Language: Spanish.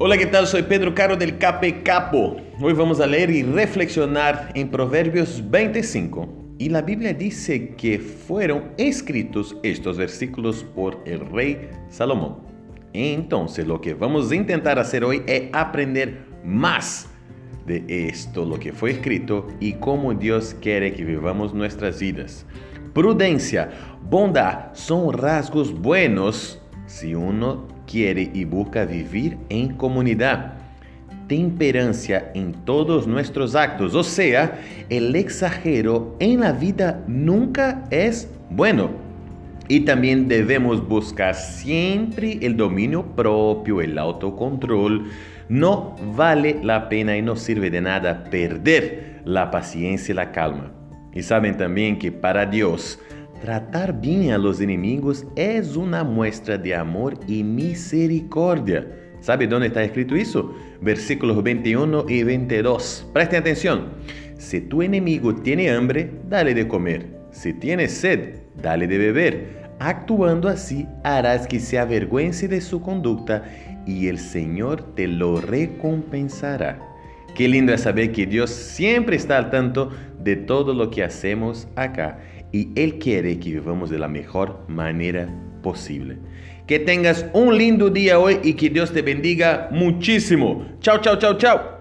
Hola, ¿qué tal? Soy Pedro Caro del Cape Capo. Hoy vamos a leer y reflexionar en Proverbios 25. Y la Biblia dice que fueron escritos estos versículos por el rey Salomón. Entonces, lo que vamos a intentar hacer hoy es aprender más de esto, lo que fue escrito y cómo Dios quiere que vivamos nuestras vidas. Prudencia, bondad son rasgos buenos si uno quiere y busca vivir en comunidad. Temperancia en todos nuestros actos, o sea, el exagero en la vida nunca es bueno. Y también debemos buscar siempre el dominio propio, el autocontrol. No vale la pena y no sirve de nada perder la paciencia y la calma. Y saben también que para Dios tratar bien a los enemigos es una muestra de amor y misericordia. ¿Sabe dónde está escrito eso? Versículos 21 y 22. Preste atención. Si tu enemigo tiene hambre, dale de comer. Si tiene sed, dale de beber. Actuando así, harás que se avergüence de su conducta y el Señor te lo recompensará. Qué lindo es saber que Dios siempre está al tanto de todo lo que hacemos acá y Él quiere que vivamos de la mejor manera posible. Que tengas un lindo día hoy y que Dios te bendiga muchísimo. Chao, chao, chao, chao.